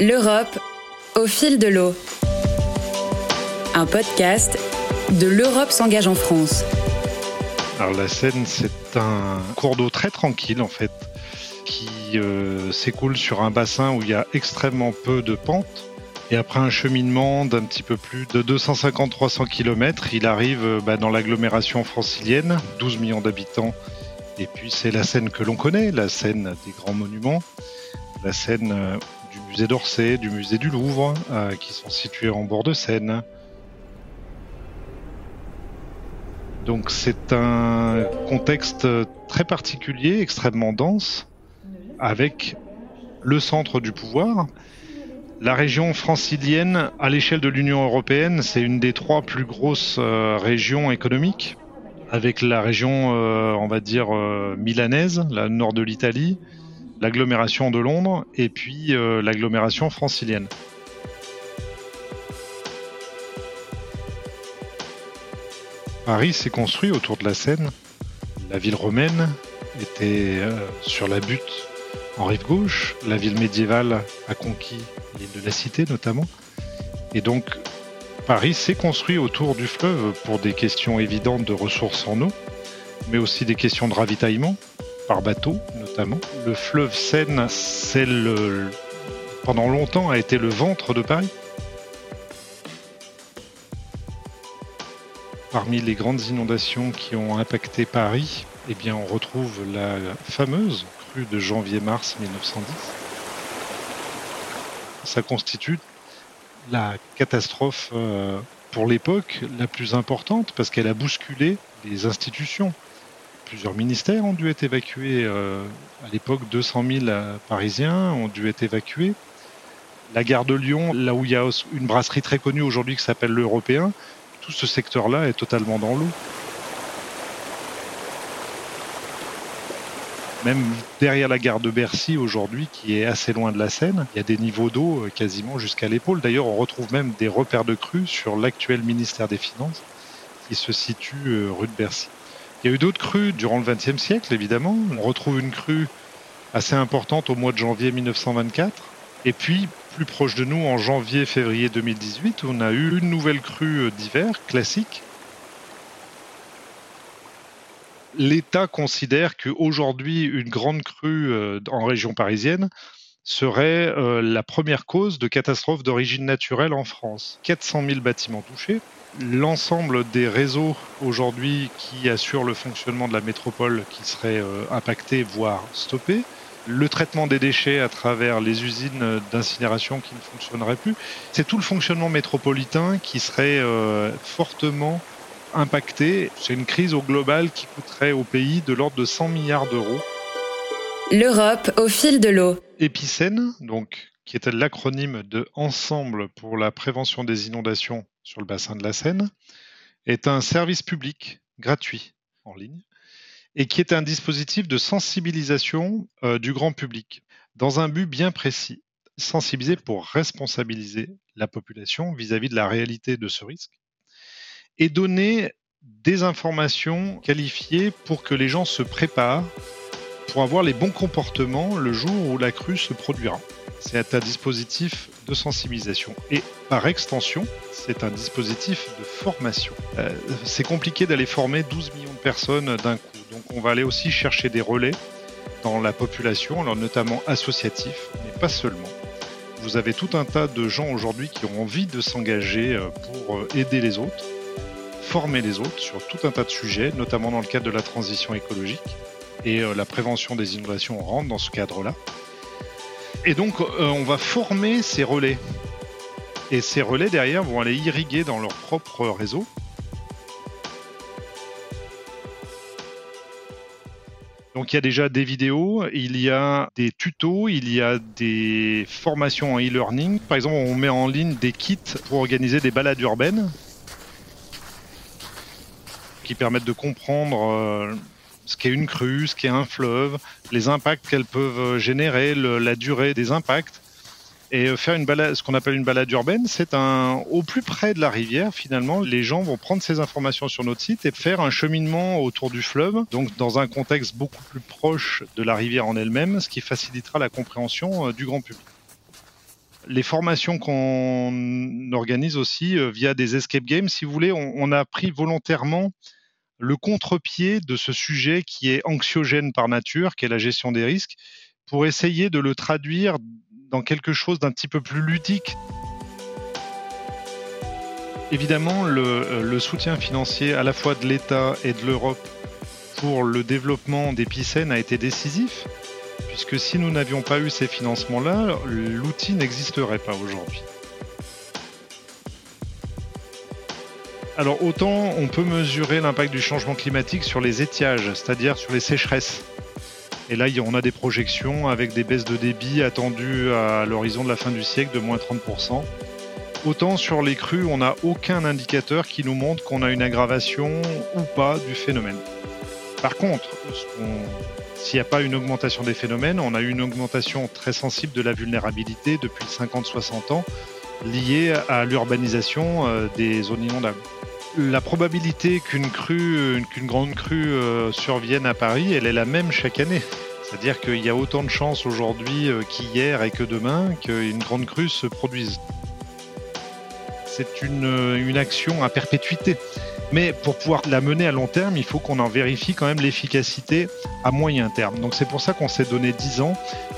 L'Europe au fil de l'eau. Un podcast de l'Europe s'engage en France. Alors la Seine, c'est un cours d'eau très tranquille en fait, qui euh, s'écoule sur un bassin où il y a extrêmement peu de pentes. Et après un cheminement d'un petit peu plus de 250-300 km, il arrive euh, bah, dans l'agglomération francilienne, 12 millions d'habitants. Et puis c'est la Seine que l'on connaît, la Seine des grands monuments, la Seine euh, musée d'Orsay, du musée du Louvre, euh, qui sont situés en bord de Seine. Donc c'est un contexte très particulier, extrêmement dense, avec le centre du pouvoir. La région francilienne, à l'échelle de l'Union européenne, c'est une des trois plus grosses euh, régions économiques, avec la région, euh, on va dire, milanaise, la nord de l'Italie, l'agglomération de Londres et puis euh, l'agglomération francilienne. Paris s'est construit autour de la Seine. La ville romaine était euh, sur la butte en rive gauche. La ville médiévale a conquis l'île de la Cité notamment. Et donc Paris s'est construit autour du fleuve pour des questions évidentes de ressources en eau, mais aussi des questions de ravitaillement par bateau Le fleuve Seine, c'est le, pendant longtemps a été le ventre de Paris. Parmi les grandes inondations qui ont impacté Paris, eh bien, on retrouve la fameuse crue de janvier-mars 1910. Ça constitue la catastrophe euh, pour l'époque la plus importante parce qu'elle a bousculé les institutions. Plusieurs ministères ont dû être évacués. euh, à l'époque, 200 000 euh, Parisiens ont dû être évacués. La gare de Lyon, là où il y a une brasserie très connue aujourd'hui qui s'appelle l'Européen, tout ce secteur-là est totalement dans l'eau. Même derrière la gare de Bercy aujourd'hui, qui est assez loin de la Seine, il y a des niveaux d'eau euh, quasiment jusqu'à l'épaule. D'ailleurs, on retrouve même des repères de crues sur l'actuel ministère des Finances, qui se situe rue de Bercy. Il y a eu d'autres crues durant le XXe siècle, évidemment. On retrouve une crue assez importante au mois de janvier 1924. Et puis, plus proche de nous, en janvier-février 2018, on a eu une nouvelle crue euh, d'hiver classique. L'État considère qu'aujourd'hui, une grande crue euh, en région parisienne serait euh, la première cause de catastrophe d'origine naturelle en France. 400 000 bâtiments touchés. L'ensemble des réseaux aujourd'hui qui assurent le fonctionnement de la métropole qui seraient euh, impactés, voire stoppés le traitement des déchets à travers les usines d'incinération qui ne fonctionneraient plus. C'est tout le fonctionnement métropolitain qui serait euh, fortement impacté. C'est une crise au global qui coûterait au pays de l'ordre de 100 milliards d'euros. L'Europe au fil de l'eau. Épicène, donc, qui était l'acronyme de Ensemble pour la prévention des inondations sur le bassin de la Seine, est un service public gratuit en ligne et qui est un dispositif de sensibilisation euh, du grand public dans un but bien précis, sensibiliser pour responsabiliser la population vis-à-vis de la réalité de ce risque et donner des informations qualifiées pour que les gens se préparent pour avoir les bons comportements le jour où la crue se produira. C'est un dispositif de sensibilisation et par extension, c'est un dispositif de formation. Euh, c'est compliqué d'aller former 12 millions de personnes d'un coup, donc on va aller aussi chercher des relais dans la population, alors notamment associatifs, mais pas seulement. Vous avez tout un tas de gens aujourd'hui qui ont envie de s'engager euh, pour euh, aider les autres, former les autres sur tout un tas de sujets, notamment dans le cadre de la transition écologique et euh, la prévention des inondations rentre dans ce cadre-là. Et donc, euh, on va former ces relais. Et ces relais, derrière, vont aller irriguer dans leur propre réseau. Donc, il y a déjà des vidéos, il y a des tutos, il y a des formations en e-learning. Par exemple, on met en ligne des kits pour organiser des balades urbaines qui permettent de comprendre euh, ce qu'est une crue, ce qu'est un fleuve, les impacts qu'elles peuvent générer, le- la durée des impacts. Et euh, faire une balade, ce qu'on appelle une balade urbaine, c'est un au plus près de la rivière. Finalement, les gens vont prendre ces informations sur notre site et faire un cheminement autour du fleuve, donc dans un contexte beaucoup plus proche de la rivière en elle-même, ce qui facilitera la compréhension euh, du grand public. les formations qu'on organise aussi euh, via des escape games, si vous voulez, on, a pris volontairement le contre-pied de ce sujet qui est anxiogène par nature, qui est la gestion des risques, pour essayer de le traduire dans quelque chose d'un petit peu plus ludique. Évidemment, le, euh, soutien financier à la fois de l'État et de l'Europe pour le développement d'Epicène a été décisif puisque si nous n'avions pas eu ces financements-là, l'outil n'existerait pas aujourd'hui. Alors autant on peut mesurer l'impact du changement climatique sur les étiages, c'est-à-dire sur les sécheresses. Et là, on a des projections avec des baisses de débit attendues à l'horizon de la fin du siècle de moins 30%. Autant sur les crues, on n'a aucun indicateur qui nous montre qu'on a une aggravation ou pas du phénomène. Par contre, s'il n'y a pas une augmentation des phénomènes, on a eu une augmentation très sensible de la vulnérabilité depuis 50-60 ans liée à l'urbanisation euh, des zones inondables. La probabilité qu'une grande crue euh, survienne à Paris, elle est la même chaque année. C'est-à-dire qu'il y a autant de chances aujourd'hui euh, qu'hier et que demain qu'une grande crue se produise. C'est une action à perpétuité. Mais pour pouvoir la mener à long terme, il faut qu'on en vérifie quand même l'efficacité à moyen terme. Donc c'est pour ça qu'on s'est donné 10 ans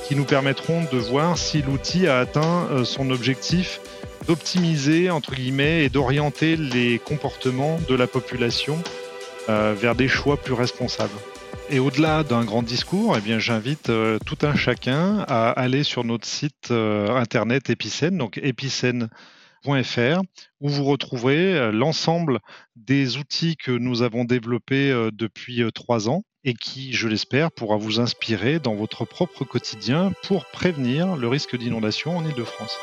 qui nous permettront de voir si l'outil a atteint euh, son objectif d'optimiser entre guillemets et d'orienter les comportements de la population euh, vers des choix plus responsables. Et au-delà d'un grand discours, eh bien, j'invite euh, tout un chacun à aller sur notre site internet Epicène, donc epicène.com où vous retrouverez euh, l'ensemble des outils que nous avons développés euh, depuis euh, trois ans et qui, je l'espère, pourra vous inspirer dans votre propre quotidien pour prévenir le risque d'inondation en Ile-de-France.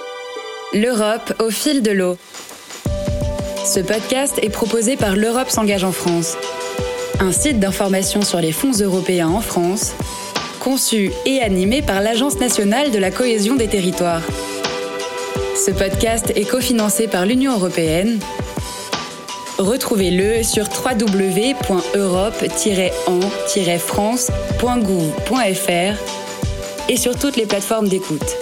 L'Europe au fil de l'eau. Ce podcast est proposé par L'Europe s'engage en France, un site d'information sur les fonds européens en France, conçu et animé par l'Agence nationale de la cohésion des territoires. Ce podcast est cofinancé par l'Union européenne. Retrouvez-le sur www.europe-en-france.gouv.fr et sur toutes les plateformes d'écoute.